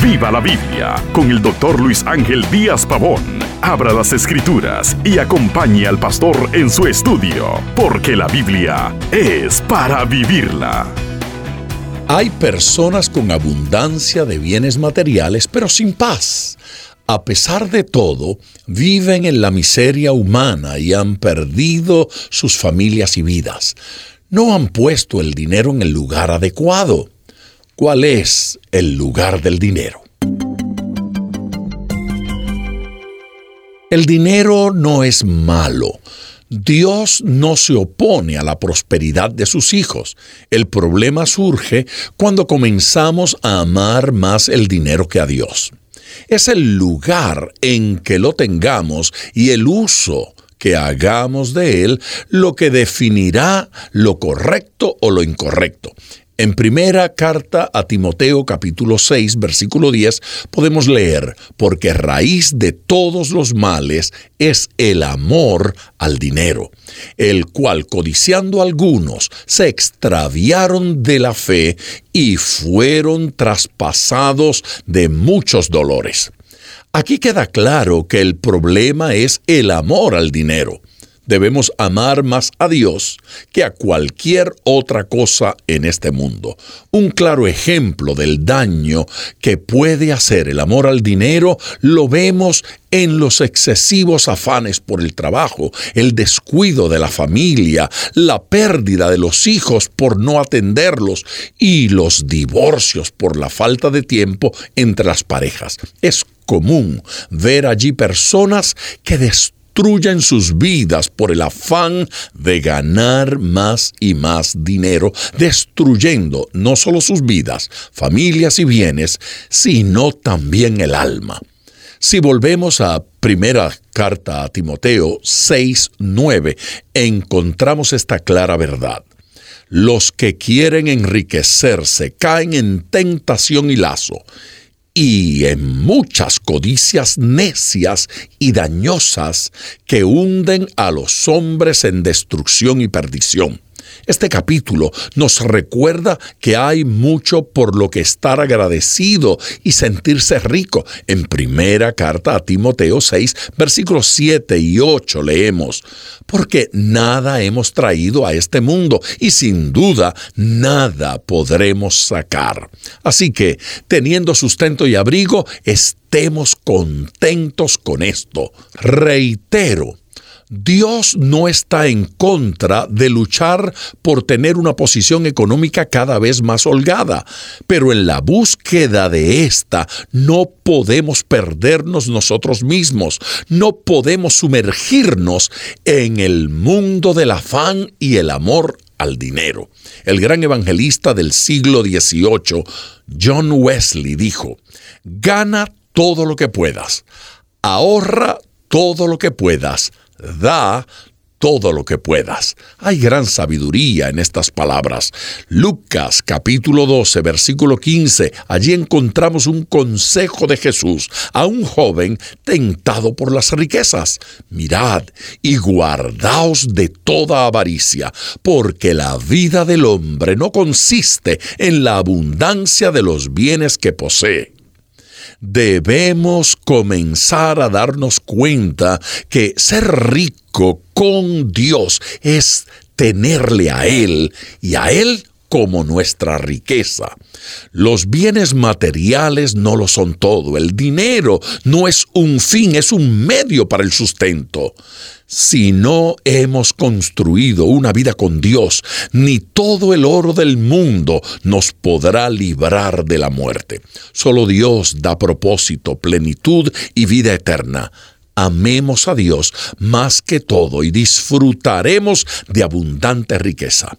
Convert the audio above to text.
Viva la Biblia con el doctor Luis Ángel Díaz Pavón. Abra las escrituras y acompañe al pastor en su estudio, porque la Biblia es para vivirla. Hay personas con abundancia de bienes materiales, pero sin paz. A pesar de todo, viven en la miseria humana y han perdido sus familias y vidas. No han puesto el dinero en el lugar adecuado. ¿Cuál es el lugar del dinero? El dinero no es malo. Dios no se opone a la prosperidad de sus hijos. El problema surge cuando comenzamos a amar más el dinero que a Dios. Es el lugar en que lo tengamos y el uso que hagamos de él lo que definirá lo correcto o lo incorrecto. En primera carta a Timoteo capítulo 6 versículo 10 podemos leer, porque raíz de todos los males es el amor al dinero, el cual codiciando algunos se extraviaron de la fe y fueron traspasados de muchos dolores. Aquí queda claro que el problema es el amor al dinero debemos amar más a Dios que a cualquier otra cosa en este mundo. Un claro ejemplo del daño que puede hacer el amor al dinero lo vemos en los excesivos afanes por el trabajo, el descuido de la familia, la pérdida de los hijos por no atenderlos y los divorcios por la falta de tiempo entre las parejas. Es común ver allí personas que destruyen destruyen sus vidas por el afán de ganar más y más dinero, destruyendo no solo sus vidas, familias y bienes, sino también el alma. Si volvemos a primera carta a Timoteo 6:9, encontramos esta clara verdad. Los que quieren enriquecerse caen en tentación y lazo y en muchas codicias necias y dañosas que hunden a los hombres en destrucción y perdición este capítulo nos recuerda que hay mucho por lo que estar agradecido y sentirse rico. En primera carta a Timoteo 6, versículos 7 y 8 leemos, porque nada hemos traído a este mundo y sin duda nada podremos sacar. Así que, teniendo sustento y abrigo, estemos contentos con esto. Reitero, Dios no está en contra de luchar por tener una posición económica cada vez más holgada, pero en la búsqueda de esta no podemos perdernos nosotros mismos, no podemos sumergirnos en el mundo del afán y el amor al dinero. El gran evangelista del siglo XVIII, John Wesley, dijo, gana todo lo que puedas, ahorra todo lo que puedas, da todo lo que puedas. Hay gran sabiduría en estas palabras. Lucas capítulo 12, versículo 15, allí encontramos un consejo de Jesús a un joven tentado por las riquezas. Mirad y guardaos de toda avaricia, porque la vida del hombre no consiste en la abundancia de los bienes que posee debemos comenzar a darnos cuenta que ser rico con Dios es tenerle a Él y a Él como nuestra riqueza. Los bienes materiales no lo son todo. El dinero no es un fin, es un medio para el sustento. Si no hemos construido una vida con Dios, ni todo el oro del mundo nos podrá librar de la muerte. Solo Dios da propósito, plenitud y vida eterna amemos a Dios más que todo y disfrutaremos de abundante riqueza